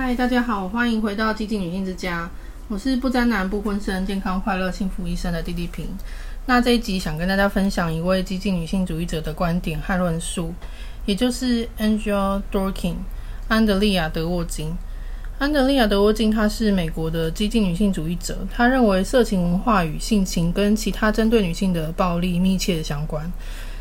嗨，大家好，欢迎回到激进女性之家。我是不沾男、不婚生、健康快乐、幸福一生的弟弟平。那这一集想跟大家分享一位激进女性主义者的观点和论述，也就是 Angela Dorkin 安德利亚·德沃金。安德利亚·德沃金她是美国的激进女性主义者，她认为色情文化与性侵跟其他针对女性的暴力密切相关。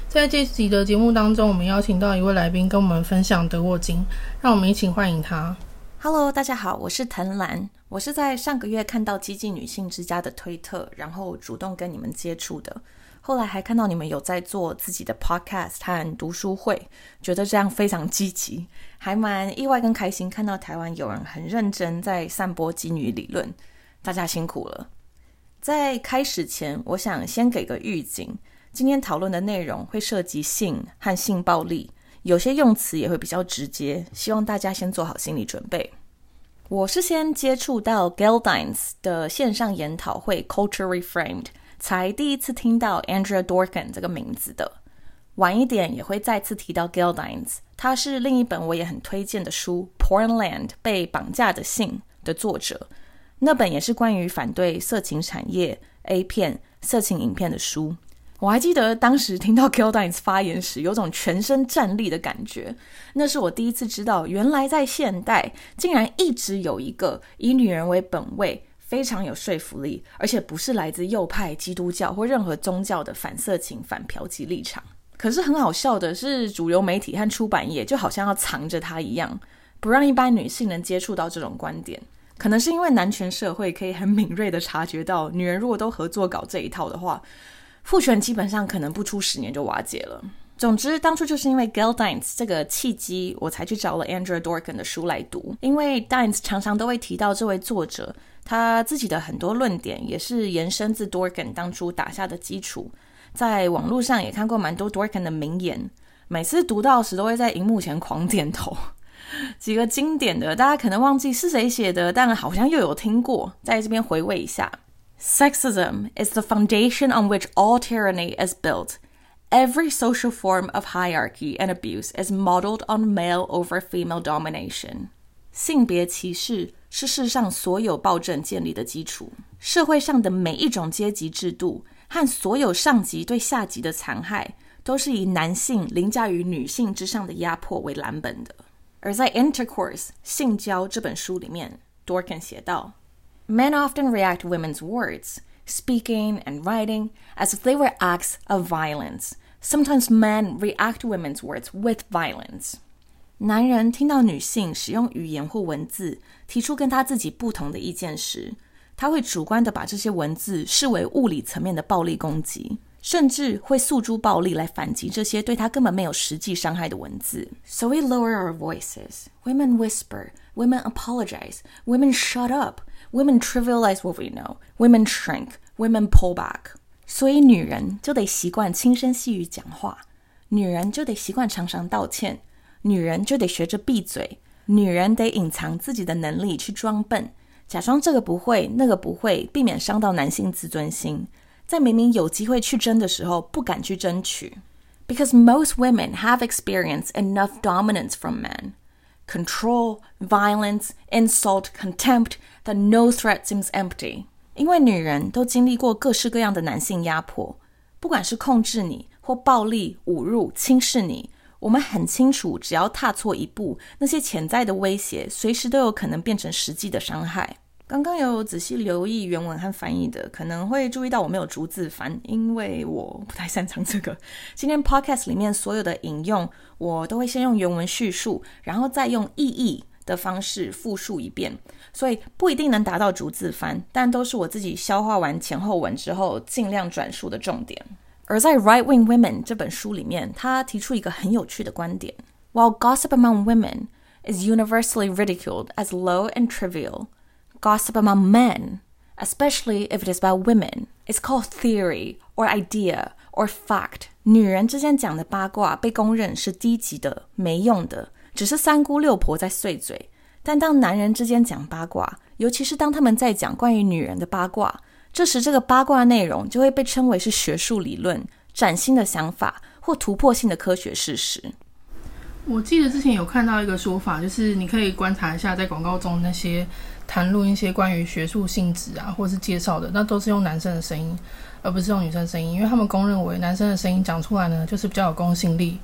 在这集的节目当中，我们邀请到一位来宾跟我们分享德沃金，让我们一起欢迎他。Hello，大家好，我是藤兰。我是在上个月看到激进女性之家的推特，然后主动跟你们接触的。后来还看到你们有在做自己的 podcast 和读书会，觉得这样非常积极，还蛮意外跟开心。看到台湾有人很认真在散播基女理论，大家辛苦了。在开始前，我想先给个预警：今天讨论的内容会涉及性和性暴力。有些用词也会比较直接，希望大家先做好心理准备。我是先接触到 Geldines 的线上研讨会 Culture Reframed，才第一次听到 Andrea Dorkin 这个名字的。晚一点也会再次提到 Geldines，他是另一本我也很推荐的书《Pornland 被绑架的性》的作者，那本也是关于反对色情产业、A 片、色情影片的书。我还记得当时听到 Gildines 发言时，有种全身战栗的感觉。那是我第一次知道，原来在现代竟然一直有一个以女人为本位、非常有说服力，而且不是来自右派、基督教或任何宗教的反色情、反嫖妓立场。可是很好笑的是，主流媒体和出版业就好像要藏着它一样，不让一般女性能接触到这种观点。可能是因为男权社会可以很敏锐的察觉到，女人如果都合作搞这一套的话。父权基本上可能不出十年就瓦解了。总之，当初就是因为 Geldines 这个契机，我才去找了 Andrew Dorkin 的书来读。因为 Dines 常常都会提到这位作者，他自己的很多论点也是延伸自 Dorkin 当初打下的基础。在网络上也看过蛮多 Dorkin 的名言，每次读到时都会在荧幕前狂点头。几个经典的，大家可能忘记是谁写的，但好像又有听过，在这边回味一下。Sexism is the foundation on which all tyranny is built. Every social form of hierarchy and abuse is modeled on male over female domination. 性别歧视是世上所有暴政建立的基础。社会上的每一种阶级制度和所有上级对下级的残害，都是以男性凌驾于女性之上的压迫为蓝本的。而在《Intercourse》性交这本书里面，Dorkin 写道。 Men often react to women's words, speaking and writing, as if they were acts of violence. Sometimes men react to women's words with violence. 男人听到女性使用语言或文字提出跟他自己不同的意见时，他会主观的把这些文字视为物理层面的暴力攻击，甚至会诉诸暴力来反击这些对他根本没有实际伤害的文字。So we lower our voices. Women whisper. Women apologize. Women shut up. Women trivialize what we know. Women shrink. Women pull back. 所以女人就得习惯轻声细语讲话，女人就得习惯常常道歉，女人就得学着闭嘴，女人得隐藏自己的能力去装笨，假装这个不会那个不会，避免伤到男性自尊心。在明明有机会去争的时候，不敢去争取。Because most women have experienced enough dominance from men control, violence, insult, contempt, that no threat seems empty. 因为女人都经历过各式各样的男性压迫，不管是控制你或暴力、侮辱、轻视你，我们很清楚，只要踏错一步，那些潜在的威胁随时都有可能变成实际的伤害。刚刚有仔细留意原文和翻译的，可能会注意到我没有逐字翻，因为我不太擅长这个。今天 podcast 里面所有的引用，我都会先用原文叙述，然后再用意译的方式复述一遍，所以不一定能达到逐字翻，但都是我自己消化完前后文之后尽量转述的重点。而在《Right Wing Women》这本书里面，他提出一个很有趣的观点：While gossip among women is universally ridiculed as low and trivial。gossip among men, especially if it is about women, is called theory or idea or fact. 女人之间讲的八卦被公认是低级的、没用的，只是三姑六婆在碎嘴。但当男人之间讲八卦，尤其是当他们在讲关于女人的八卦，这时这个八卦内容就会被称为是学术理论、崭新的想法或突破性的科学事实。我记得之前有看到一个说法，就是你可以观察一下在广告中那些谈论一些关于学术性质啊，或是介绍的，那都是用男生的声音，而不是用女生声音，因为他们公认为男生的声音讲出来呢，就是比较有公信力，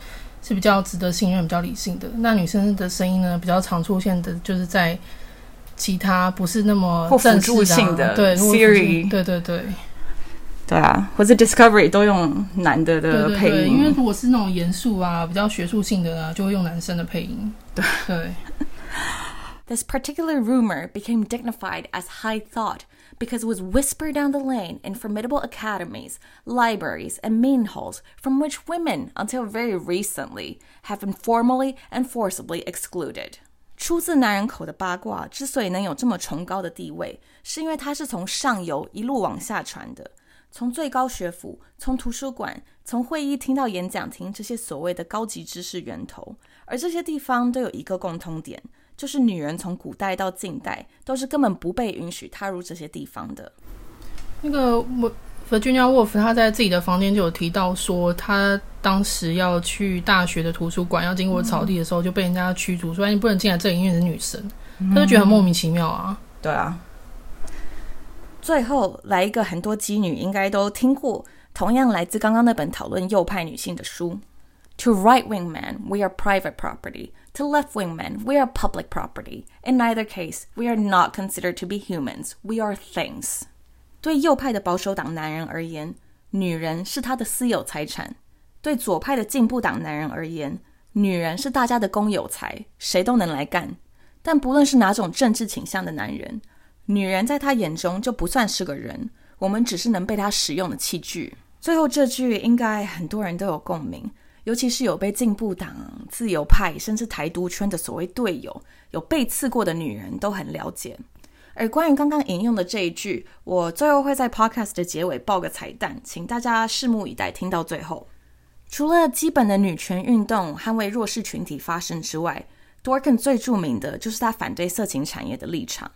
是比较值得信任、比较理性的。那女生的声音呢，比较常出现的就是在其他不是那么或辅助性的对 Siri，对对对。对啊，或者 Discovery 都用男的的配音，对对对，因为如果是那种严肃啊、比较学术性的啊，就会用男生的配音。对对。This particular rumor became dignified as high thought because it was whispered down the lane in formidable academies, libraries, and meeting halls from which women, until very recently, have been formally and forcibly excluded. 出自男人口的八卦之所以能有这么崇高的地位，是因为它是从上游一路往下传的。从最高学府、从图书馆、从会议厅到演讲厅，这些所谓的高级知识源头，而这些地方都有一个共通点， 就是女人从古代到近代都是根本不被允许踏入这些地方的。那个我 Virginia Woolf 她在自己的房间就有提到说，她当时要去大学的图书馆，要经过草地的时候就被人家驱逐，说你不能进来这里，因为是女生，她就觉得很莫名其妙啊。对啊。最后来一个很多妓女应该都听过，同样来自刚刚那本讨论右派女性的书。To right-wing men, we are private property. To left-wing men, we are public property. In neither case, we are not considered to be humans. We are things. 对右派的保守党男人而言，女人是他的私有财产；对左派的进步党男人而言，女人是大家的公有财，谁都能来干。但不论是哪种政治倾向的男人，女人在他眼中就不算是个人，我们只是能被他使用的器具。最后这句应该很多人都有共鸣，尤其是有被进步党、自由派甚至台独圈的所谓队友，有被刺过的女人都很了解。而关于刚刚引用的这一句，我最后会在 podcast 的结尾爆个彩蛋，请大家拭目以待，听到最后。除了基本的女权运动、捍卫弱势群体发声之外，Dorkin 最著名的就是他反对色情产业的立场。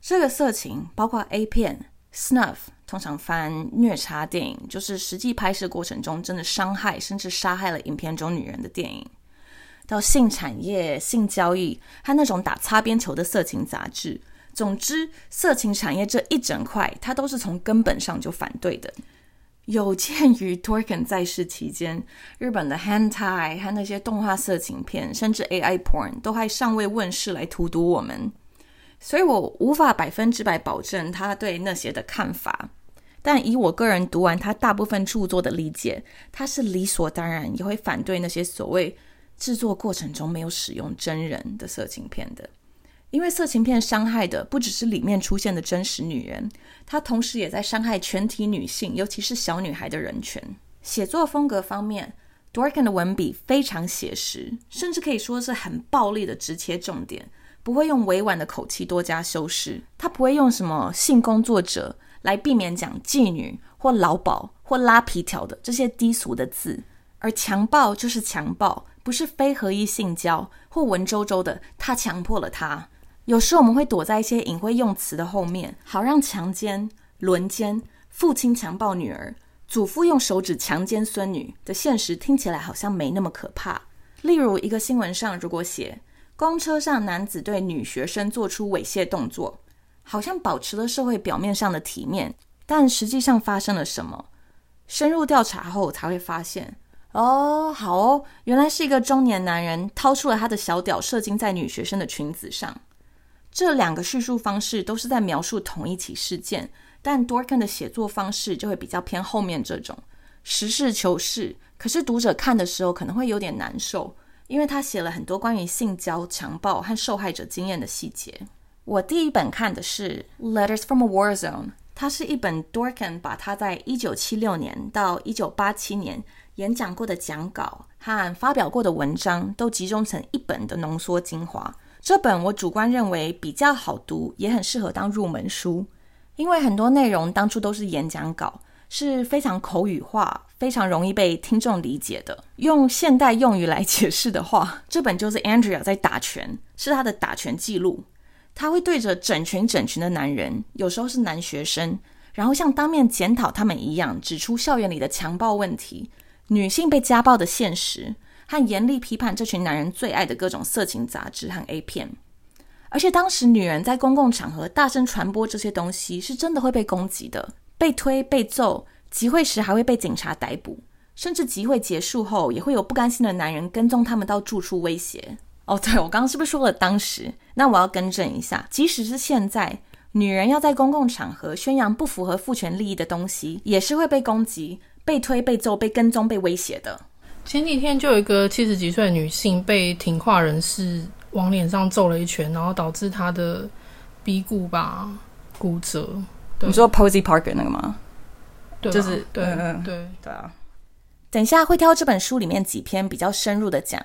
这个色情包括 A 片、Snuff，通常翻虐杀电影，就是实际拍摄过程中真的伤害甚至杀害了影片中女人的电影；到性产业、性交易和那种打擦边球的色情杂志。总之，色情产业这一整块，它都是从根本上就反对的。有鉴于 Torkin 在世期间，日本的 Hentai 和那些动画色情片，甚至 AI porn 都还尚未问世来荼毒我们。所以我无法百分之百保证他对那些的看法，但以我个人读完他大部分著作的理解，他是理所当然也会反对那些所谓制作过程中没有使用真人的色情片的，因为色情片伤害的不只是里面出现的真实女人，它同时也在伤害全体女性，尤其是小女孩的人权。写作风格方面，Dorkin 的文笔非常写实，甚至可以说是很暴力的直切重点。不会用委婉的口气多加修饰，他不会用什么性工作者来避免讲妓女或劳保或拉皮条的这些低俗的字，而强暴就是强暴，不是非合一性交或文绉绉的他强迫了他。有时我们会躲在一些隐晦用词的后面，好让强奸、轮奸、父亲强暴女儿、祖父用手指强奸孙女的现实听起来好像没那么可怕。例如一个新闻上如果写。公车上，男子对女学生做出猥亵动作，好像保持了社会表面上的体面，但实际上发生了什么？深入调查后才会发现，哦，好哦，原来是一个中年男人掏出了他的小屌射精在女学生的裙子上。这两个叙述方式都是在描述同一起事件，但 Dorkin 的写作方式就会比较偏后面这种实事求是，可是读者看的时候可能会有点难受。因为他写了很多关于性交、强暴和受害者经验的细节。我第一本看的是《Letters from a War Zone》，它是一本 Dorkin 把他在一九七六年到一九八七年演讲过的讲稿和发表过的文章都集中成一本的浓缩精华。这本我主观认为比较好读，也很适合当入门书，因为很多内容当初都是演讲稿。是非常口语化、非常容易被听众理解的。用现代用语来解释的话，这本就是 Andrea 在打拳，是他的打拳记录。他会对着整群整群的男人，有时候是男学生，然后像当面检讨他们一样，指出校园里的强暴问题、女性被家暴的现实，和严厉批判这群男人最爱的各种色情杂志和 A 片。而且当时女人在公共场合大声传播这些东西，是真的会被攻击的，被推、被揍，集会时还会被警察逮捕，甚至集会结束后也会有不甘心的男人跟踪他们到住处威胁。哦，对我刚刚是不是说了当时？那我要更正一下，即使是现在，女人要在公共场合宣扬不符合父权利益的东西，也是会被攻击、被推、被揍、被跟踪、被威胁的。前几天就有一个七十几岁的女性被挺跨人士。往脸上揍了一拳，然后导致她的鼻骨吧骨折。你说 Posy Parker 那个吗？对，就是对对对啊。等一下会挑这本书里面几篇比较深入的讲。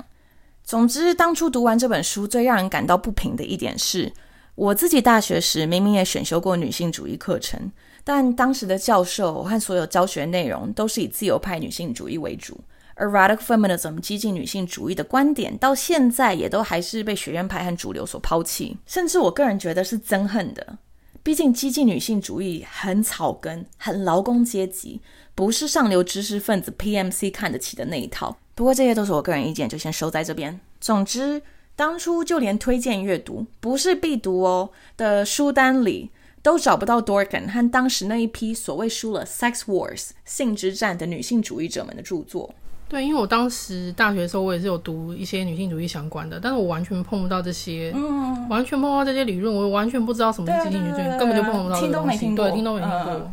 总之，当初读完这本书，最让人感到不平的一点是，我自己大学时明明也选修过女性主义课程，但当时的教授和所有教学内容都是以自由派女性主义为主。而 radical feminism 激进女性主义的观点，到现在也都还是被学院派和主流所抛弃，甚至我个人觉得是憎恨的。毕竟激进女性主义很草根，很劳工阶级，不是上流知识分子 PMC 看得起的那一套。不过这些都是我个人意见，就先收在这边。总之，当初就连推荐阅读不是必读哦的书单里，都找不到 Dorkin 和当时那一批所谓输了 Sex Wars 性之战的女性主义者们的著作。对，因为我当时大学的时候，我也是有读一些女性主义相关的，但是我完全碰不到这些，嗯，完全碰不到这些理论，我完全不知道什么女性，根本就碰不到。听都没听过，对，听都没听过。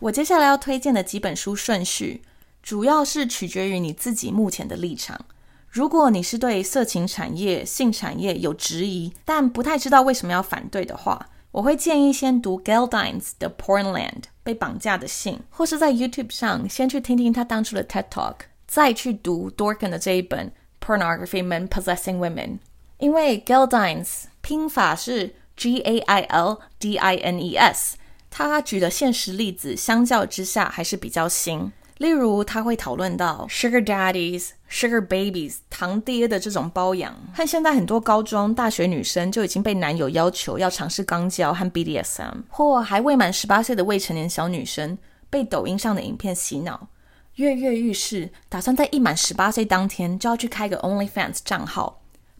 我接下来要推荐的几本书顺序，主要是取决于你自己目前的立场。如果你是对色情产业、性产业有质疑，但不太知道为什么要反对的话。我会建议先读 Geldine's 的 Pornland 被绑架的性，或是在 YouTube 上先去听听他当初的 TED Talk，再去读 Dorkin 的这一本 Pornography Men Possessing Women。因为 Geldine's 拼法是 G A I L D I N E S，他举的现实例子相较之下还是比较新。例如，他会讨论到 sugar daddies、sugar babies、堂爹的这种包养，和现在很多高中、大学女生就已经被男友要求要尝试肛交和 BDSM，或还未满十八岁的未成年小女生被抖音上的影片洗脑，跃跃欲试，打算在一满十八岁当天就要去开个 OnlyFans 账号。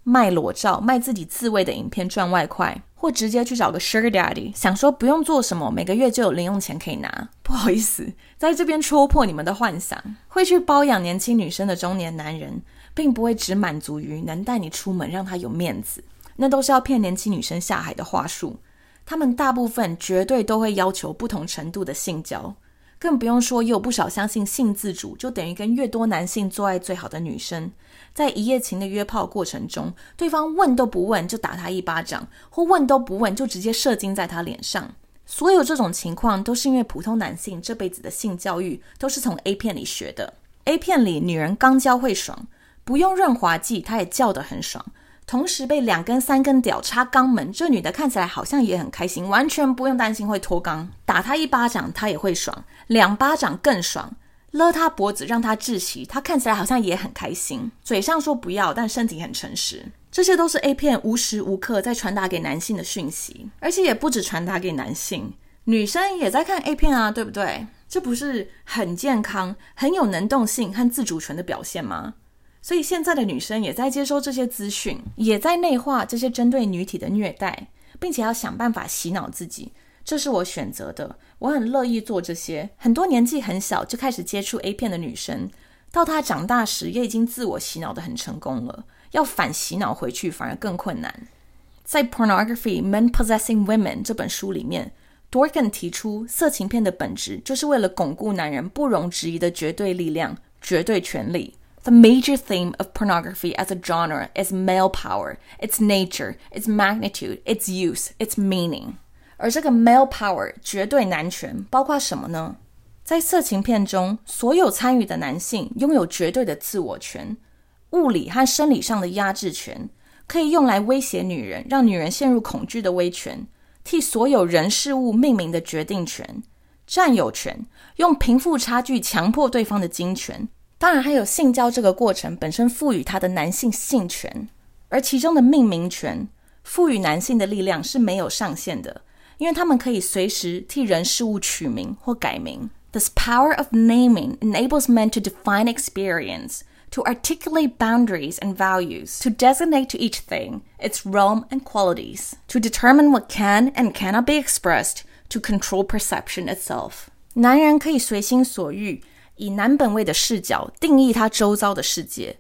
卖裸照、卖自己自慰的影片赚外快，或直接去找个 Sugar Daddy，想说不用做什么，每个月就有零用钱可以拿。不好意思，在这边戳破你们的幻想。会去包养年轻女生的中年男人，并不会只满足于能带你出门让他有面子，那都是要骗年轻女生下海的话术。他们大部分绝对都会要求不同程度的性交，更不用说也有不少相信性自主就等于跟越多男性做爱最好的女生。在一夜情的约炮过程中，对方问都不问就打他一巴掌，或问都不问就直接射精在他脸上。所有这种情况都是因为普通男性这辈子的性教育都是从 A 片里学的。A 片里女人刚交会爽，不用润滑剂她也叫得很爽，同时被两根三根屌插肛门，这女的看起来好像也很开心，完全不用担心会脱肛。打她一巴掌她也会爽，两巴掌更爽。勒她脖子让她窒息，她看起来好像也很开心，嘴上说不要，但身体很诚实。这些都是 A 片无时无刻在传达给男性的讯息，而且也不止传达给男性，女生也在看 A 片啊，对不对？这不是很健康、很有能动性和自主权的表现吗？所以现在的女生也在接收这些资讯，也在内化这些针对女体的虐待，并且要想办法洗脑自己。这是我选择的，我很乐意做这些。很多年纪很小就开始接触 A 片的女生，到她长大时也已经自我洗脑的很成功了。要反洗脑回去反而更困难。在《Pornography: Men Possessing Women》这本书里面，Dorkin 提出，色情片的本质就是为了巩固男人不容置疑的绝对力量、绝对权力。The major theme of pornography as a genre is male power, its nature, its magnitude, its use, its meaning. 而这个 male power 绝对男权包括什么呢？在色情片中，所有参与的男性拥有绝对的自我权，物理和生理上的压制权，可以用来威胁女人，让女人陷入恐惧的威权，替所有人事物命名的决定权，占有权，用贫富差距强迫对方的金权，当然还有性交这个过程本身赋予他的男性性权，而其中的命名权赋予男性的力量是没有上限的。因为他们可以随时替人事物取名或改名。This power of naming enables men to define experience, to articulate boundaries and values, to designate to each thing its realm and qualities, to determine what can and cannot be expressed, to control perception itself. 男人可以随心所欲， 以男本位的视角定义他周遭的世界。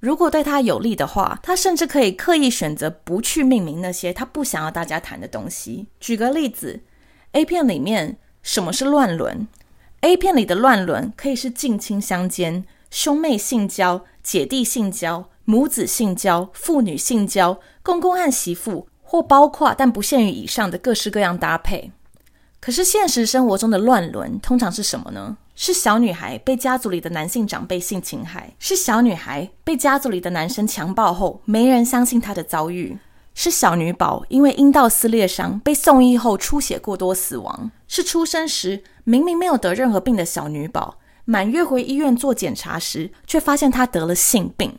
如果对他有利的话，他甚至可以刻意选择不去命名那些他不想要大家谈的东西。举个例子，A 片里面什么是乱伦？A 片里的乱伦可以是近亲相奸、兄妹性交、姐弟性交、母子性交、父女性交、公公和媳妇，或包括但不限于以上的各式各样搭配。可是现实生活中的乱伦通常是什么呢？是小女孩被家族里的男性长辈性侵害，是小女孩被家族里的男生强暴后，没人相信她的遭遇，是小女宝因为阴道撕裂伤被送医后出血过多死亡，是出生时明明没有得任何病的小女宝，满月回医院做检查时，却发现她得了性病，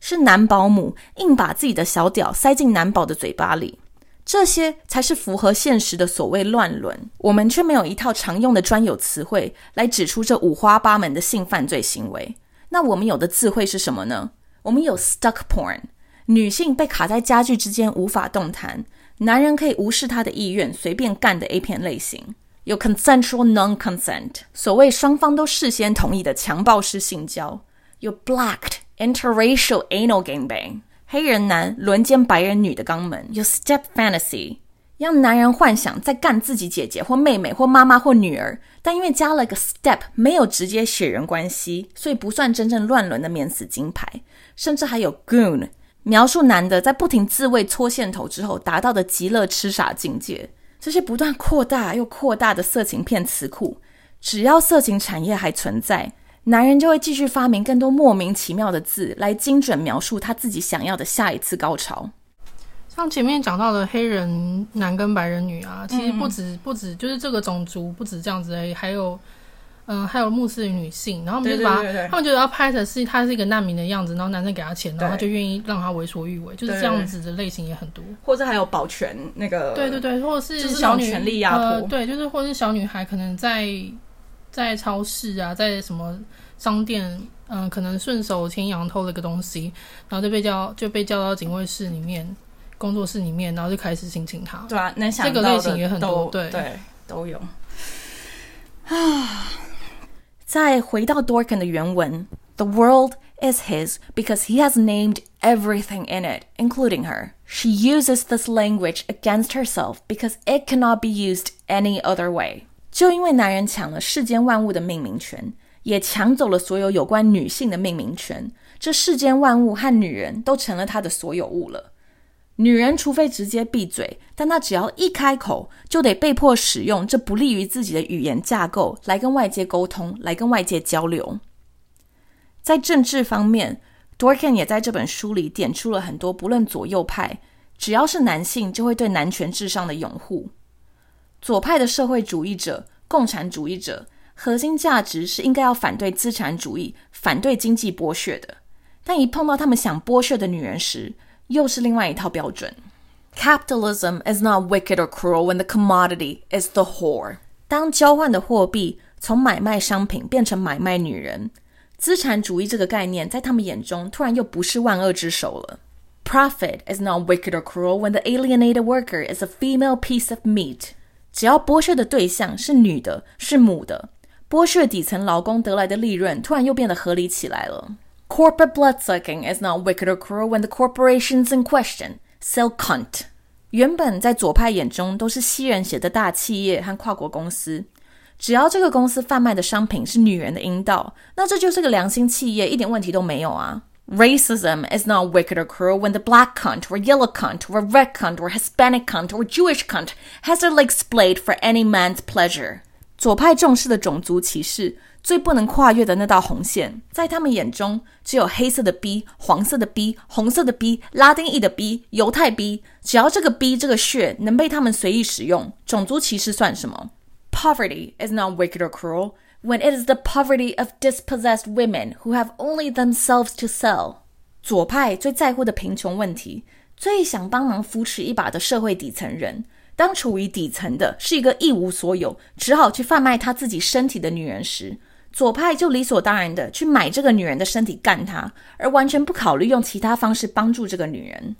是男保姆硬把自己的小屌塞进男宝的嘴巴里。这些才是符合现实的所谓乱伦，我们却没有一套常用的专有词汇来指出这五花八门的性犯罪行为。那我们有的智慧是什么呢？我们有 stuck porn，女性被卡在家具之间无法动弹，男人可以无视她的意愿随便干的 A 片类型；有 consensual non-consent，所谓双方都事先同意的强暴式性交；有 blacked interracial anal gangbang。黑人男轮奸白人女的肛门，有 step fantasy，让男人幻想在干自己姐姐或妹妹或妈妈或女儿，但因为加了个 step，没有直接血缘关系，所以不算真正乱伦的免死金牌。甚至还有 goon，描述男的在不停自慰搓线头之后达到的极乐痴傻境界。这些不断扩大又扩大的色情片词库，只要色情产业还存在。男人就会继续发明更多莫名其妙的字来精准描述他自己想要的下一次高潮。像前面讲到的黑人男跟白人女啊，其实不止不止，就是这个种族不止这样子而已，还有嗯，还有穆斯林女性，然后他们就把他们觉得要拍的是他是一个难民的样子，然后男生给他钱，然后他就愿意让他为所欲为，就是这样子的类型也很多。或者还有保全那个，对对对，或者是小女权力压迫，对，就是或者是小女孩可能在。在超市啊，在什么商店，嗯，可能顺手牵羊偷了个东西，然后就被叫就被叫到警卫室里面、工作室里面，然后就开始性侵他。对啊，能想这个类型也很多，对对都有。啊，再回到 Dorkin 的原文，The world is his because he has named everything in it, including her. She uses this language against herself because it cannot be used any other way. 就因为男人抢了世间万物的命名权，也抢走了所有有关女性的命名权，这世间万物和女人都成了他的所有物了。女人除非直接闭嘴，但她只要一开口，就得被迫使用这不利于自己的语言架构来跟外界沟通，来跟外界交流。在政治方面，Dorkin 也在这本书里点出了很多不论左右派，只要是男性就会对男权至上的拥护。左派的社会主义者、共产主义者核心价值是应该要反对资产主义、反对经济剥削的，但一碰到他们想剥削的女人时，又是另外一套标准。Capitalism is not wicked or cruel when the commodity is the whore。当交换的货币从买卖商品变成买卖女人，资产主义这个概念在他们眼中突然又不是万恶之首了。Profit is not wicked or cruel when the alienated worker is a female piece of meat。只要剥削的对象是女的，是母的，剥削底层劳工得来的利润，突然又变得合理起来了。Corporate bloodsucking is not wicked or cruel when the corporations in question sell cunt。原本在左派眼中都是吸人血的大企业和跨国公司，只要这个公司贩卖的商品是女人的阴道，那这就是个良心企业，一点问题都没有啊。Racism is not wicked or cruel when the black cunt, or yellow cunt, or red cunt, or Hispanic cunt, or Jewish cunt has their legs splayed for any man's pleasure. 左派重视的种族歧视最不能跨越的那道红线，在他们眼中只有黑色的 B、黄色的 B、红色的 B、拉丁裔的 B、犹太 B，只要这个 B 这个血能被他们随意使用，种族歧视算什么？Poverty is not wicked or cruel when it is the poverty of dispossessed women who have only themselves to sell。左派最在乎的贫穷问题，最想帮忙扶持一把的社会底层人，当处于底层的是一个一无所有，只好去贩卖他自己身体的女人时， 左派就理所当然的去买这个女人的身体干她，而完全不考虑用其他方式帮助这个女人。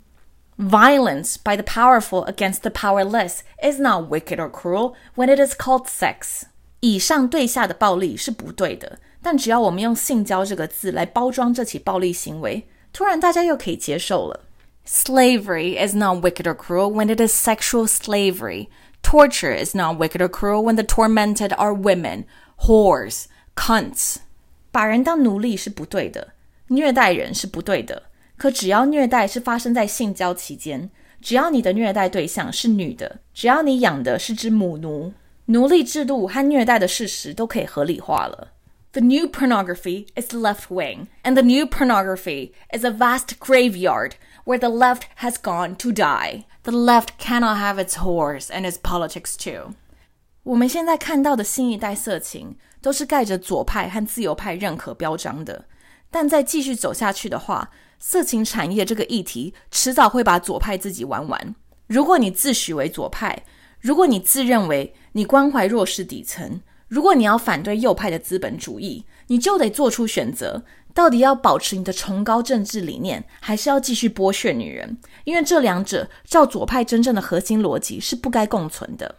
Violence by the powerful against the powerless is not wicked or cruel when it is called sex。 以上对下的暴力是不对的，但只要我们用性交这个字来包装这起暴力行为，突然大家又可以接受了。Slavery is not wicked or cruel when it is sexual slavery. Torture is not wicked or cruel when the tormented are women, whores, cunts. 把人当奴隶是不对的，虐待人是不对的。可只要虐待是发生在性交期间，只要你的虐待对象是女的，只要你养的是只母奴，奴隶制度和虐待的事实都可以合理化了。The new pornography is left wing, and the new pornography is a vast graveyard where the left has gone to die. The left cannot have its whores and its politics too. 我们现在看到的新一代色情，都是盖着左派和自由派认可标章的。但再继续走下去的话，色情产业这个议题迟早会把左派自己玩完。如果你自诩为左派，如果你自认为 你关怀弱势底层，如果你要反对右派的资本主义，你就得做出选择：到底要保持你的崇高政治理念，还是要继续剥削女人？因为这两者照左派真正的核心逻辑是不该共存的。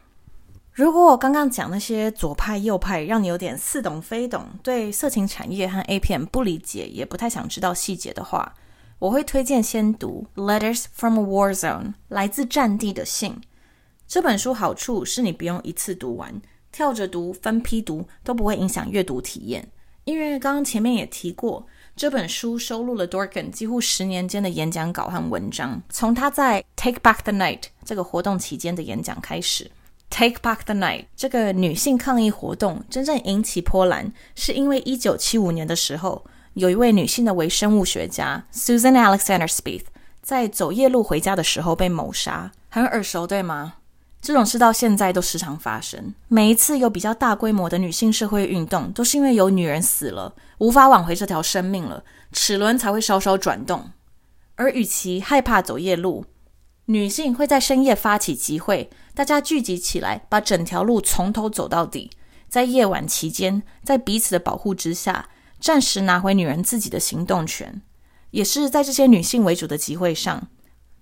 如果我刚刚讲那些左派、右派让你有点似懂非懂，对色情产业和 A 片不理解，也不太想知道细节的话，我会推荐先读《Letters from a War Zone》来自战地的信。这本书好处是你不用一次读完，跳着读、分批读都不会影响阅读体验。因为刚刚前面也提过，这本书收录了 Dorkin 几乎十年间的演讲稿和文章，从他在 Take Back the Night 这个活动期间的演讲开始。Take Back the Night 这个女性抗议活动真正引起波澜，是因为一九七五年的时候。有一位女性的微生物学家 Susan Alexander Smith 在走夜路回家的时候被谋杀，很耳熟对吗？这种事到现在都时常发生。每一次有比较大规模的女性社会运动，都是因为有女人死了，无法挽回这条生命了，齿轮才会稍稍转动。而与其害怕走夜路，女性会在深夜发起集会，大家聚集起来，把整条路从头走到底。在夜晚期间，在彼此的保护之下。暂时拿回女人自己的行动权，也是在这些女性为主的集会上，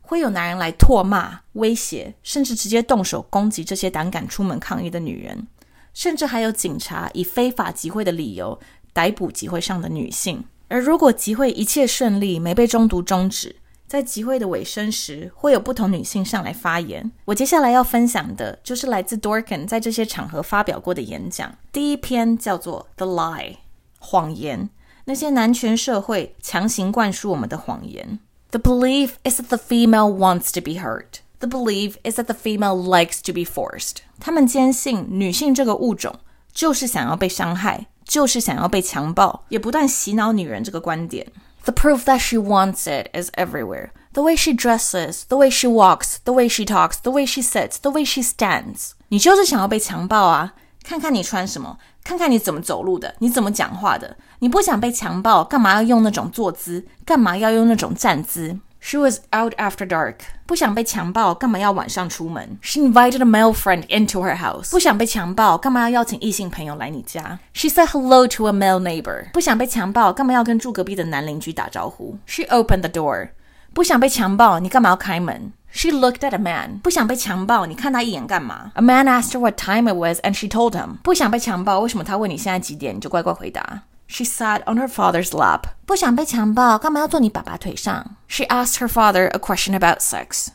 会有男人来唾骂、威胁，甚至直接动手攻击这些胆敢出门抗议的女人，甚至还有警察以非法集会的理由逮捕集会上的女性。而如果集会一切顺利，没被中毒终止，在集会的尾声时，会有不同女性上来发言。我接下来要分享的就是来自 Dorkin 在这些场合发表过的演讲。第一篇叫做《The Lie》。谎言，那些男权社会强行灌输我们的谎言。The belief is that the female wants to be hurt. The belief is that the female likes to be forced. 他们坚信女性这个物种就是想要被伤害，就是想要被强暴，也不断洗脑女人这个观点。The proof that she wants it is everywhere. The way she dresses, the way she walks, the way she talks, the way she sits, the way she stands. 你就是想要被强暴啊！看看你穿什么，看看你怎么走路的，你怎么讲话的。 你不想被强暴，干嘛要用那种坐姿？干嘛要用那种站姿？She was out after dark，不想被强暴，干嘛要晚上出门？She invited a male friend into her house，不想被强暴，干嘛要邀请异性朋友来你家？She said hello to a male neighbor，不想被强暴，干嘛要跟住隔壁的男邻居打招呼？She opened the door，不想被强暴，你干嘛要开门？She looked at a man，不想被强暴，你看他一眼干嘛？A man asked her what time it was, and she told him，不想被强暴，为什么他问你现在几点，你就乖乖回答 ？She sat on her father's lap，不想被强暴，干嘛要坐你爸爸腿上？She asked her father a question about sex，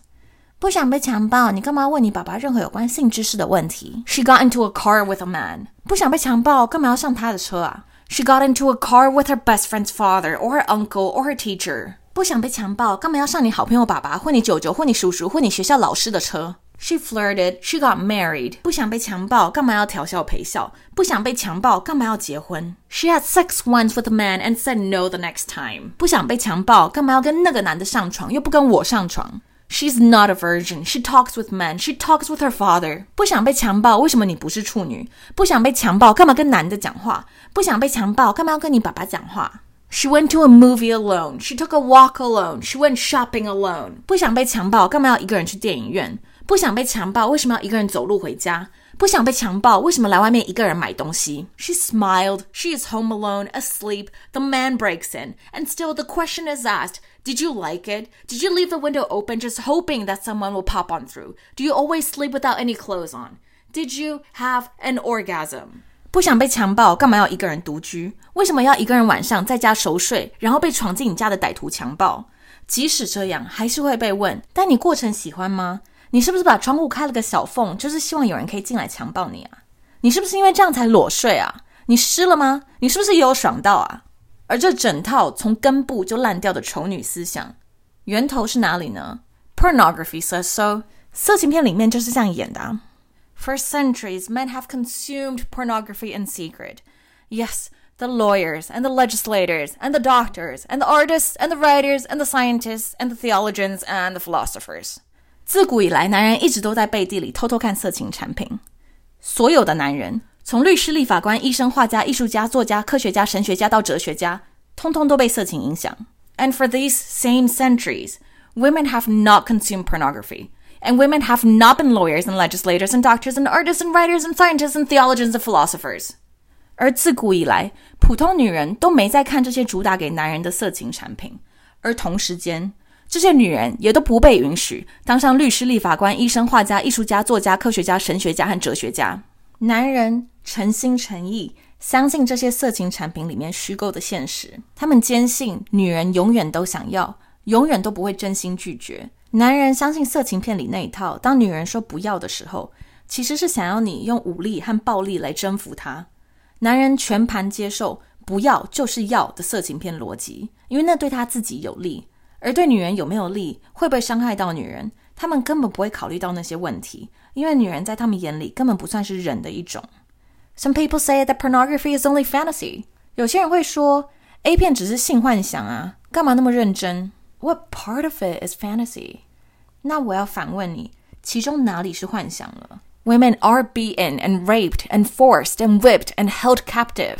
不想被强暴，你干嘛问你爸爸任何有关性知识的问题？She got into a car with a man，不想被强暴，干嘛要上他的车啊？She got into a car with her best friend's father, or her uncle, or her teacher。不想被强暴，干嘛要上你好朋友爸爸或你舅舅或你叔叔或你学校老师的车 ？She flirted, she got married。不想被强暴，干嘛要调笑陪笑？不想被强暴，干嘛要结婚？She had sex once with a man and said no the next time。不想被强暴，干嘛要跟那个男的上床，又不跟我上床？She's not a virgin. She talks with men. She talks with her father. 不想被强暴，为什么你不是处女？不想被强暴，干嘛跟男的讲话？不想被强暴，干嘛要跟你爸爸讲话？She went to a movie alone. She took a walk alone. She went shopping alone. 不想被强暴，干嘛要一个人去电影院？ 不想被强暴，为什么要一个人走路回家？ 不想被强暴，为什么来外面一个人买东西？She smiled. She is home alone, asleep. The man breaks in, and still the question is asked. Did you like it? Did you leave the window open just hoping that someone will pop on through? Do you always sleep without any clothes on? Did you have an orgasm? 不想被强暴，干嘛要一个人独居？为什么要一个人晚上在家熟睡，然后被闯进你家的歹徒强暴？即使这样，还是会被问。但你过程喜欢吗？ 你是不是把窗户开了个小缝，就是希望有人可以进来强暴你啊？你是不是因为这样才裸睡啊？你湿了吗？你是不是也有爽到啊？而这整套从根部就烂掉的丑女思想，源头是哪里呢？Pornography says so。色情片里面就是这样演的啊。For centuries, men have consumed pornography in secret. Yes, the lawyers and the legislators and the doctors and the artists and the writers and the scientists and the theologians and the philosophers. 自古以来，男人一直都在背地里偷偷看色情产品。所有的男人，从律师、立法官、医生、画家、艺术家、作家、科学家、神学家到哲学家，通通都被色情影响。And for these same centuries, women have not consumed pornography. And women have not been lawyers and legislators and doctors and artists and writers and scientists and theologians and philosophers. 而自古以来，普通女人都没在看这些主打给男人的色情产品，而同时间， 这些女人也都不被允许当上律师、立法官、医生、画家、艺术家、作家、科学家、神学家和哲学家。男人诚心诚意相信这些色情产品里面虚构的现实，他们坚信女人永远都想要，永远都不会真心拒绝。男人相信色情片里那一套，当女人说不要的时候，其实是想要你用武力和暴力来征服她。男人全盘接受不要就是要的色情片逻辑，因为那对他自己有利。而对女人有没有利，会不会伤害到女人，他们根本不会考虑到那些问题，因为女人在他们眼里根本不算是人的一种。Some people say that pornography is only fantasy。有些人会说，A 片只是性幻想啊，干嘛那么认真？What part of it is fantasy？那我要反问你，其中哪里是幻想了？Women are beaten and raped and forced and whipped and held captive。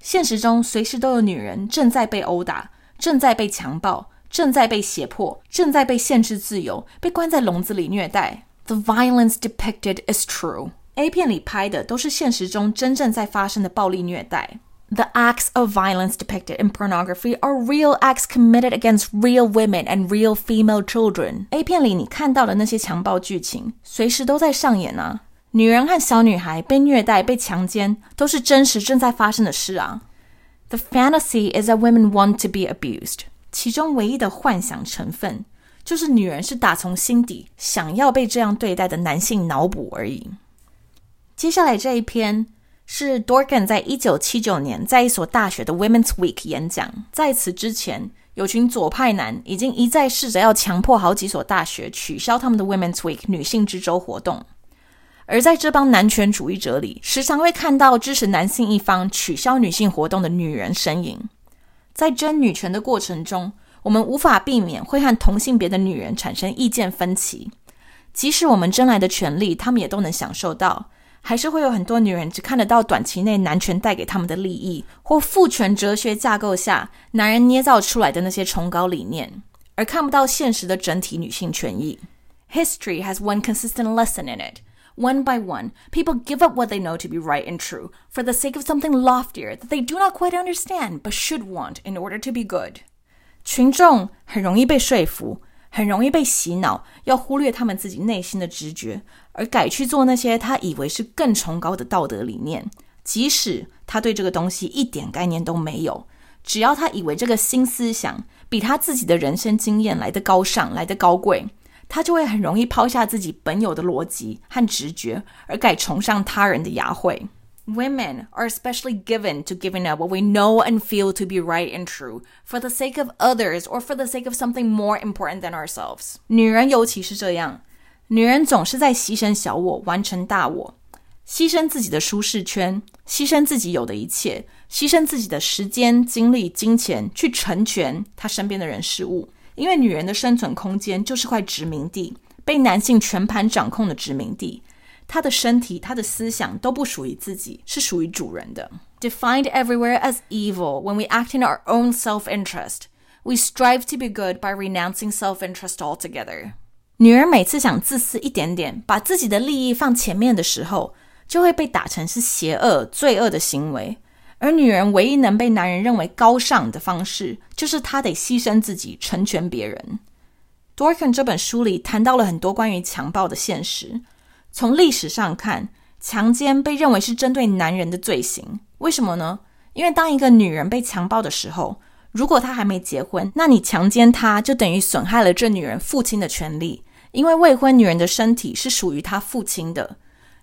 现实中随时都有女人正在被殴打，正在被强暴。 正在被胁迫，正在被限制自由，被关在笼子里虐待。The violence depicted is true. A 片里拍的都是现实中真正在发生的暴力虐待。The acts of violence depicted in pornography are real acts committed against real women and real female children. A 片里你看到的那些强暴剧情，随时都在上演啊！女人和小女孩被虐待、被强奸，都是真实正在发生的事啊！The fantasy is that women want to be abused. 其中唯一的幻想成分，就是女人是打从心底想要被这样对待的男性脑补而已。接下来这一篇是 Dorgan 在一九七九年在一所大学的 Women's Week 演讲。在此之前，有群左派男已经一再试着要强迫好几所大学取消他们的 Women's Week 女性之周活动。而在这帮男权主义者里，时常会看到支持男性一方取消女性活动的女人身影。在争女权的过程中，我们无法避免会和同性别的女人产生意见分歧。即使我们争来的权利，他们也都能享受到，还是会有很多女人只看得到短期内男权带给他们的利益，或父权哲学架构下男人捏造出来的那些崇高理念，而看不到现实的整体女性权益。History has one consistent lesson in it. One by one, people give up what they know to be right and true for the sake of something loftier that they do not quite understand but should want in order to be good. 群众很容易被说服，很容易被洗脑，要忽略他们自己内心的直觉，而改去做那些他以为是更崇高的道德理念，即使他对这个东西一点概念都没有。只要他以为这个新思想比他自己的人生经验来得高尚，来得高贵。 他就会很容易抛下自己本有的逻辑和直觉，而改崇尚他人的雅慧。Women are especially given to giving up what we know and feel to be right and true for the sake of others or for the sake of something more important than ourselves。女人尤其是这样，女人总是在牺牲小我，完成大我，牺牲自己的舒适圈，牺牲自己有的一切，牺牲自己的时间、精力、金钱，去成全她身边的人事物。因为女人的生存空间就是块殖民地，被男性全盘掌控的殖民地。她的身体、她的思想都不属于自己，是属于主人的。Defined everywhere as evil when we act in our own self-interest, we strive to be good by renouncing self-interest altogether. 女人每次想自私一点点，把自己的利益放前面的时候，就会被打成是邪恶、罪恶的行为。而女人唯一能被男人认为高尚的方式，就是她得牺牲自己，成全别人。Dorkin 这本书里谈到了很多关于强暴的现实。从历史上看，强奸被认为是针对男人的罪行。为什么呢？因为当一个女人被强暴的时候，如果她还没结婚，那你强奸她就等于损害了这女人父亲的权利。因为未婚女人的身体是属于她父亲的。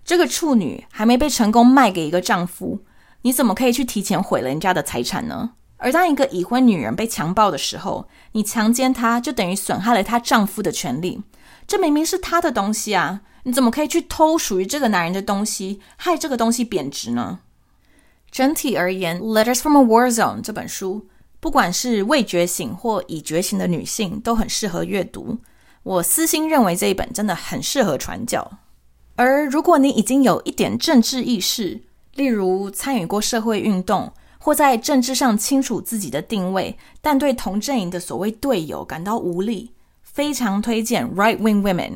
这个处女还没被成功卖给一个丈夫，你怎么可以去提前毁了人家的财产呢？而当一个已婚女人被强暴的时候，你强奸她就等于损害了她丈夫的权利。这明明是她的东西啊！你怎么可以去偷属于这个男人的东西，害这个东西贬值呢？整体而言，《Letters from a War Zone》这本书，不管是未觉醒或已觉醒的女性，都很适合阅读。我私心认为这一本真的很适合传教。而如果你已经有一点政治意识，例如参与过社会运动。或在政治上清楚自己的定位，但对同阵营的所谓队友感到无力，非常推荐《Right Wing Women》。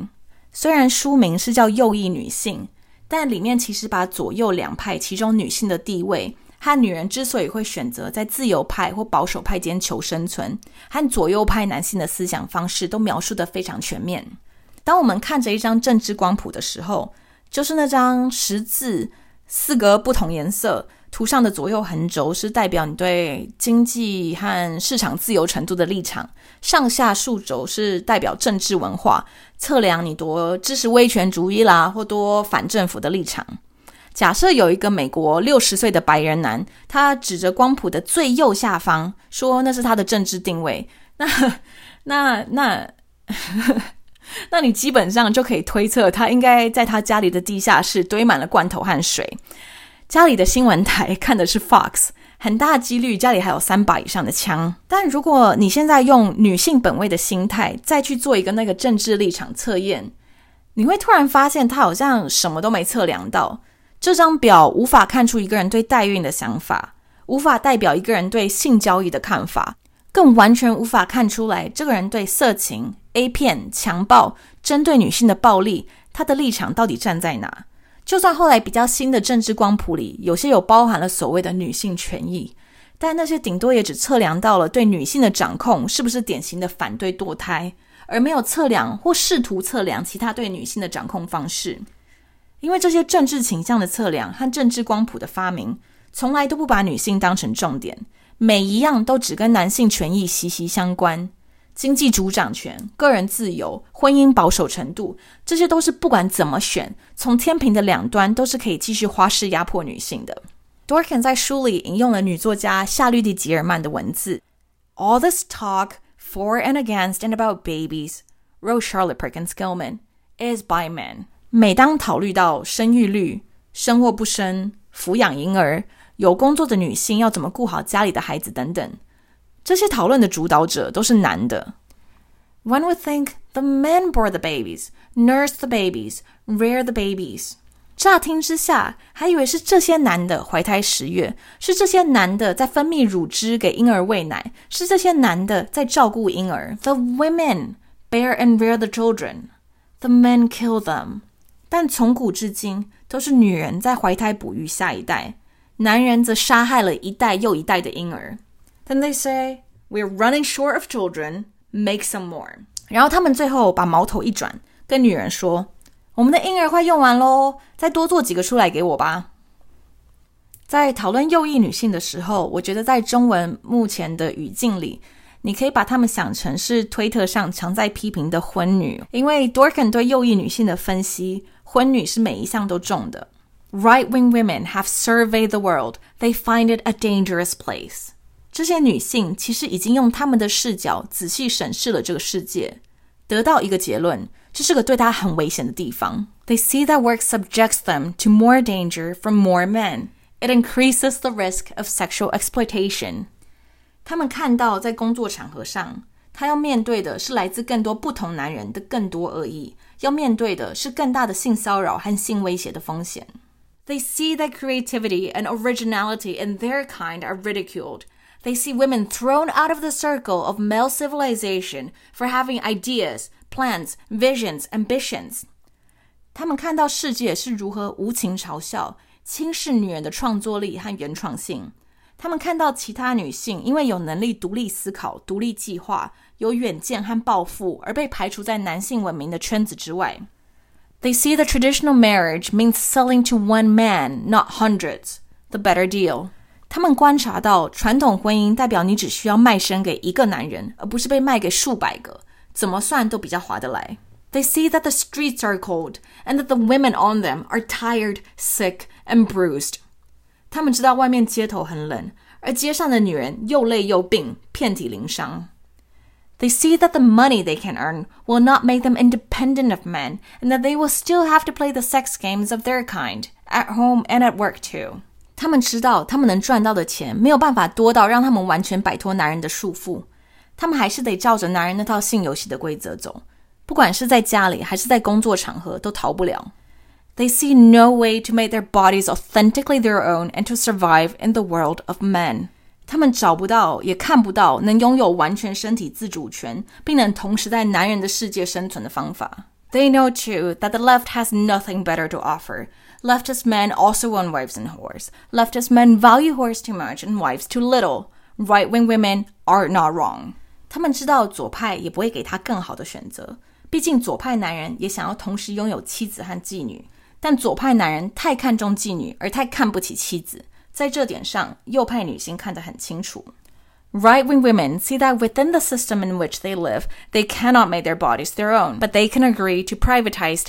虽然书名是叫右翼女性，但里面其实把左右两派其中女性的地位和女人之所以会选择在自由派或保守派间求生存，和左右派男性的思想方式都描述的非常全面。当我们看着一张政治光谱的时候，就是那张十字四个不同颜色。图上的左右横轴是代表你对经济和市场自由程度的立场，上下竖轴是代表政治文化，测量你多支持威权主义啦，或多反政府的立场。假设有一个美国六十岁的白人男，他指着光谱的最右下方说那是他的政治定位，那那那，那 那你基本上就可以推测他应该在他家里的地下室堆满了罐头和水。家里的新闻台看的是 Fox，很大几率家里还有三把以上的枪。但如果你现在用女性本位的心态再去做一个那个政治立场测验，你会突然发现他好像什么都没测量到。这张表无法看出一个人对代孕的想法，无法代表一个人对性交易的看法，更完全无法看出来这个人对色情、A 片、强暴、针对女性的暴力，他的立场到底站在哪。就算后来比较新的政治光谱里有些有包含了所谓的女性权益，但那些顶多也只测量到了对女性的掌控是不是典型的反对堕胎，而没有测量或试图测量其他对女性的掌控方式。因为这些政治倾向的测量和政治光谱的发明，从来都不把女性当成重点，每一样都只跟男性权益息息相关。经济主掌权、个人自由、婚姻保守程度，这些都是不管怎么选，从天平的两端都是可以继续花式压迫女性的。Dorkin 在书里引用了女作家夏绿蒂·吉尔曼的文字：“All this talk for and against and about babies,” wrote Charlotte Perkins Gilman, “is by men.” 每当考虑到生育率、生或不生、抚养婴儿、有工作的女性要怎么顾好家里的孩子等等。这些讨论的主导者都是男的。One would think the men bore the babies, nurse the babies, rear the babies。乍听之下，还以为是这些男的怀胎十月，是这些男的在分泌乳汁给婴儿喂奶，是这些男的在照顾婴儿。The women bear and rear the children, the men kill them。但从古至今，都是女人在怀胎哺育下一代，男人则杀害了一代又一代的婴儿。 Then they say we're running short of children. Make some more. 然后他们最后把矛头一转，跟女人说：“我们的婴儿快用完喽，再多做几个出来给我吧。”在讨论右翼女性的时候，我觉得在中文目前的语境里，你可以把她们想成是推特上常在批评的婚女，因为 Dorkin 对右翼女性的分析，婚女是每一项都中的。Right-wing women have surveyed the world; they find it a dangerous place. 这些女性其实已经用他们的视角仔细审视了这个世界，得到一个结论：这是个对她很危险的地方。They see that work subjects them to more danger from more men. It increases the risk of sexual exploitation. 他们看到在工作场合上，她要面对的是来自更多不同男人的更多恶意，要面对的是更大的性骚扰和性威胁的风险。They see that creativity and originality in their kind are ridiculed. They see women thrown out of the circle of male civilization for having ideas, plans, visions, ambitions. 他们看到世界是如何无情嘲笑、轻视女人的创作力和原创性。他们看到其他女性因为有能力独立思考、独立计划、有远见和抱负而被排除在男性文明的圈子之外。They see the traditional marriage means selling to one man, not hundreds. The better deal. 他们观察到传统婚姻代表你只需要卖身给一个男人，而不是被卖给数百个，怎么算都比较划得来。They see that the streets are cold and that the women on them are tired, sick, and bruised. 他们知道外面街头很冷，而街上的女人又累又病，遍体鳞伤。They see that the money they can earn will not make them independent of men, and that they will still have to play the sex games of their kind, at home and at work too. 他们知道，他们能赚到的钱没有办法多到让他们完全摆脱男人的束缚，他们还是得照着男人那套性游戏的规则走，不管是在家里还是在工作场合，都逃不了。They see no way to make their bodies authentically their own and to survive in the world of men. 他们找不到，也看不到能拥有完全身体自主权，并能同时在男人的世界生存的方法。They know too that the left has nothing better to offer. Leftist men also own wives and whores. Leftist men value whores too much and wives too little. Right-wing women are not wrong. 他们知道左派也不会给他更好的选择，毕竟左派男人也想要同时拥有妻子和妓女，但左派男人太看重妓女，而太看不起妻子。在这点上，右派女性看得很清楚。Right wing women see that within the system in which they live, they cannot make their bodies their own, but they can agree to privatized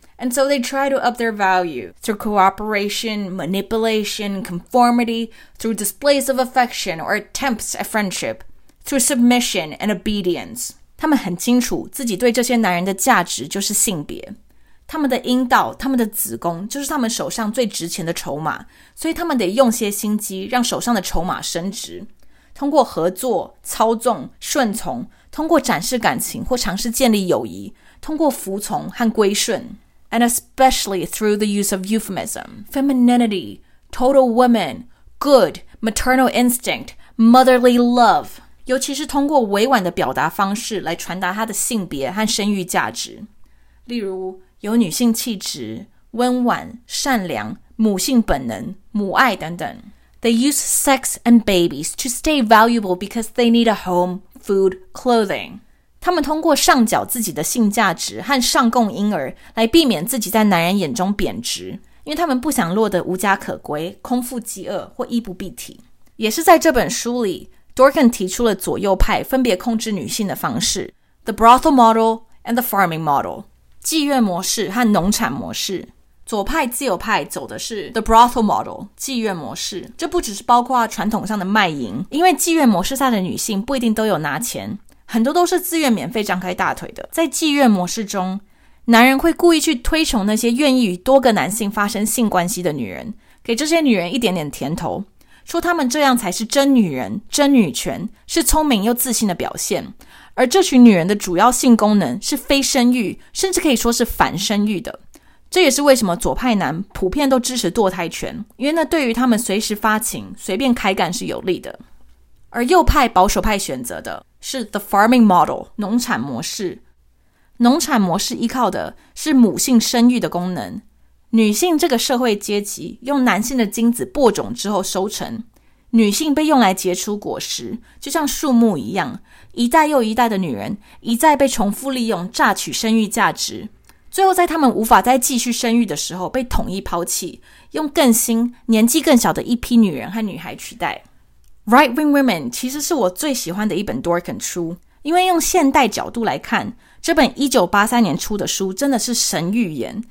And so they try to up their value through cooperation, manipulation, conformity, through displays of affection or attempts at friendship, through submission and obedience. 他们很清楚自己对这些男人的价值就是性别。他们的阴道、他们的子宫就是他们手上最值钱的筹码，所以他们得用些心机，让手上的筹码升值。通过合作、操纵、顺从，通过展示感情或尝试建立友谊，通过服从和归顺 ，and especially through the use of euphemism, femininity, total woman, good, maternal instinct, motherly love，尤其是通过委婉的表达方式来传达他的性别和生育价值，例如。有女性气质、温婉、善良、母性本能、母爱等等。They use sex and babies to stay valuable because they need a home, food, clothing. 他们通过上缴自己的性价值和上供婴儿来避免自己在男人眼中贬值，因为他们不想落得无家可归、空腹饥饿或衣不蔽体。也是在这本书里，Dorkin 提出了左右派分别控制女性的方式：the brothel model and the farming model。妓院模式和农产模式，左派自由派走的是 the brothel model 妓院模式。这不只是包括传统上的卖淫，因为妓院模式下的女性不一定都有拿钱，很多都是自愿免费张开大腿的。在妓院模式中，男人会故意去推崇那些愿意与多个男性发生性关系的女人，给这些女人一点点甜头，说她们这样才是真女人、真女权，是聪明又自信的表现。而这群女人的主要性功能是非生育，甚至可以说是反生育的。这也是为什么左派男普遍都支持堕胎权，因为那对于他们随时发情、随便开干是有利的。而右派保守派选择的是 the farming model 农产模式。农产模式依靠的是母性生育的功能，女性这个社会阶级用男性的精子播种之后收成。女性被用来结出果实，就像树木一样，一代又一代的女人一再被重复利用，榨取生育价值，最后在她们无法再继续生育的时候被统一抛弃，用更新、年纪更小的一批女人和女孩取代。Right Wing Women 其实是我最喜欢的一本 Dorkin 书，因为用现代角度来看，这本一九八三年出的书真的是神预言。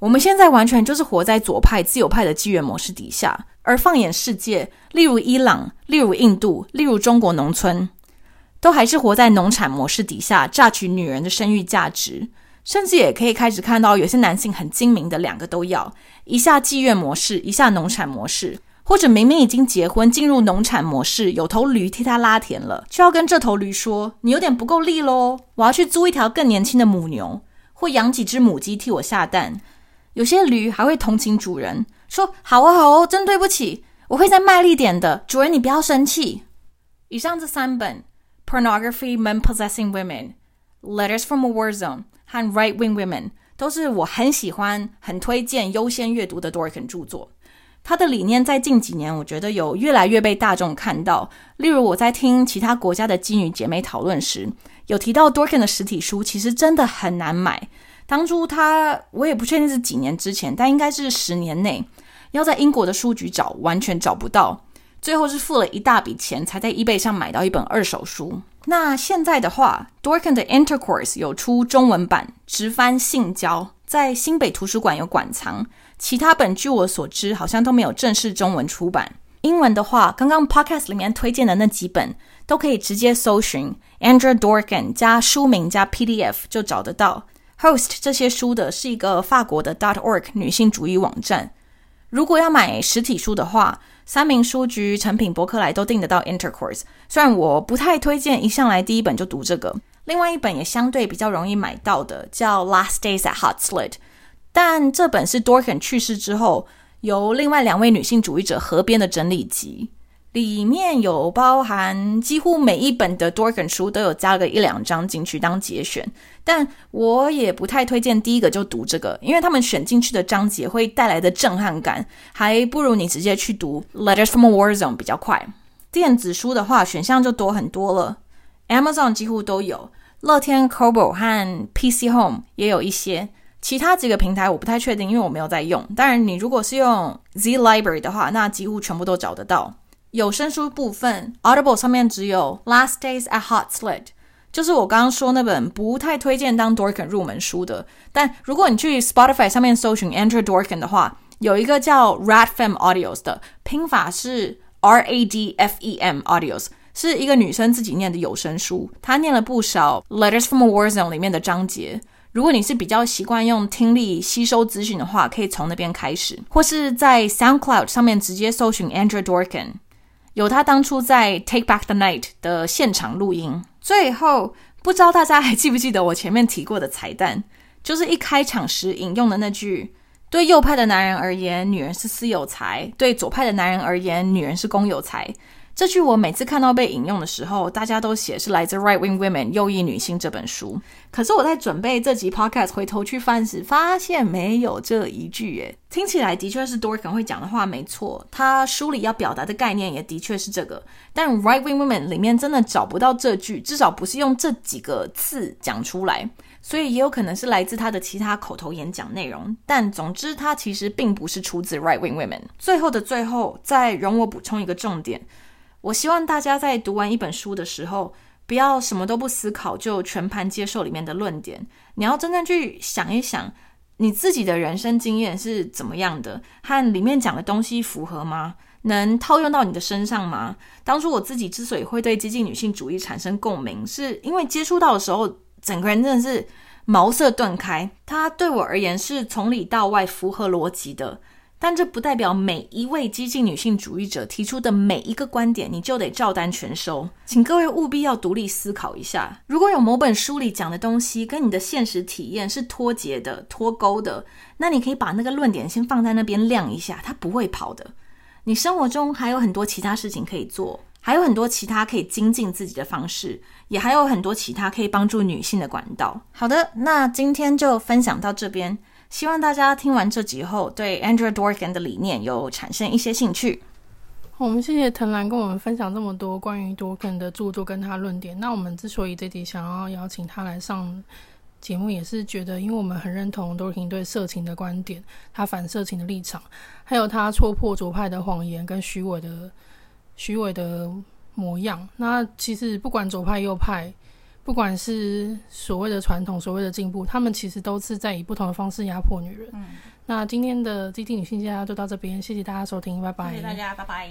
我们现在完全就是活在左派、自由派的妓院模式底下，而放眼世界，例如伊朗、例如印度、例如中国农村，都还是活在农产模式底下，榨取女人的生育价值，甚至也可以开始看到有些男性很精明的，两个都要，一下妓院模式，一下农产模式，或者明明已经结婚，进入农产模式，有头驴替他拉田了，就要跟这头驴说：“你有点不够力喽，我要去租一条更年轻的母牛，或养几只母鸡替我下蛋。”有些驴还会同情主人，说：“好哦，好哦，真对不起，我会再卖力点的，主人你不要生气。”以上这三本《Pornography Men Possessing Women》，《Letters from a War Zone》。和 Right Wing Women 都是我很喜欢、很推荐、优先阅读的 Dorkin 著作。他的理念在近几年，我觉得有越来越被大众看到。例如，我在听其他国家的妓女姐妹讨论时，有提到 Dorkin 的实体书其实真的很难买。当初他，我也不确定是几年之前，但应该是十年内，要在英国的书局找，完全找不到。最后是付了一大笔钱，才在 eBay 上买到一本二手书。那现在的话，Dorkin 的 Intercourse 有出中文版，直翻性交，在新北图书馆有馆藏。其他本据我所知，好像都没有正式中文出版。英文的话，刚刚 Podcast 里面推荐的那几本，都可以直接搜寻 Andrew Dorkin 加书名加 PDF 就找得到。Host 这些书的是一个法国的 dot org 女性主义网站。如果要买实体书的话，三明书局、成品、博客来都订得到《Intercourse》，虽然我不太推荐一上来第一本就读这个。另外一本也相对比较容易买到的，叫《Last Days at Hot Slit》，但这本是 Dorkin 去世之后由另外两位女性主义者合编的整理集。里面有包含几乎每一本的 Dorkin 书都有加个一两章进去当节选，但我也不太推荐第一个就读这个，因为他们选进去的章节会带来的震撼感，还不如你直接去读 Letters from a War Zone 比较快。电子书的话，选项就多很多了，Amazon 几乎都有，乐天 Kobo 和 PC Home 也有一些，其他几个平台我不太确定，因为我没有在用。当然，你如果是用 Z Library 的话，那几乎全部都找得到。有声书部分，Audible 上面只有《Last Days at Hot Slit》，就是我刚刚说那本不太推荐当 Dorkin 入门书的。但如果你去 Spotify 上面搜寻 Andrew Dorkin 的话，有一个叫 Radfem Audios 的，拼法是 R A D F E M Audios，是一个女生自己念的有声书。她念了不少《Letters from a War Zone》里面的章节。如果你是比较习惯用听力吸收资讯的话，可以从那边开始，或是在 SoundCloud 上面直接搜寻 Andrew Dorkin。有他当初在《Take Back the Night》的现场录音。最后，不知道大家还记不记得我前面提过的彩蛋，就是一开场时引用的那句：“对右派的男人而言，女人是私有财；对左派的男人而言，女人是公有财。”这句我每次看到被引用的时候，大家都写是来自《Right Wing Women》右翼女性这本书。可是我在准备这集 Podcast 回头去翻时，发现没有这一句。耶，听起来的确是 Dorkin 会讲的话，没错。他书里要表达的概念也的确是这个，但《Right Wing Women》里面真的找不到这句，至少不是用这几个字讲出来。所以也有可能是来自他的其他口头演讲内容。但总之，他其实并不是出自《Right Wing Women》。最后的最后，再容我补充一个重点。我希望大家在读完一本书的时候，不要什么都不思考就全盘接受里面的论点。你要真正去想一想，你自己的人生经验是怎么样的，和里面讲的东西符合吗？能套用到你的身上吗？当初我自己之所以会对激进女性主义产生共鸣，是因为接触到的时候，整个人真的是茅塞顿开。它对我而言是从里到外符合逻辑的。但这不代表每一位激进女性主义者提出的每一个观点你就得照单全收，请各位务必要独立思考一下。如果有某本书里讲的东西跟你的现实体验是脱节的、脱钩的，那你可以把那个论点先放在那边晾一下，它不会跑的。你生活中还有很多其他事情可以做，还有很多其他可以精进自己的方式，也还有很多其他可以帮助女性的管道。好的，那今天就分享到这边。希望大家听完这集后，对 Andrew Dorkin 的理念有产生一些兴趣。我们谢谢藤兰跟我们分享这么多关于 Dorkin 的著作跟他论点。那我们之所以这集想要邀请他来上节目，也是觉得，因为我们很认同 Dorkin 对色情的观点，他反色情的立场，还有他戳破左派的谎言跟虚伪的虚伪的模样。那其实不管左派右派。不管是所谓的传统，所谓的进步，他们其实都是在以不同的方式压迫女人。那今天的基地女性家就到这边，谢谢大家收听，拜拜。谢谢大家，拜拜。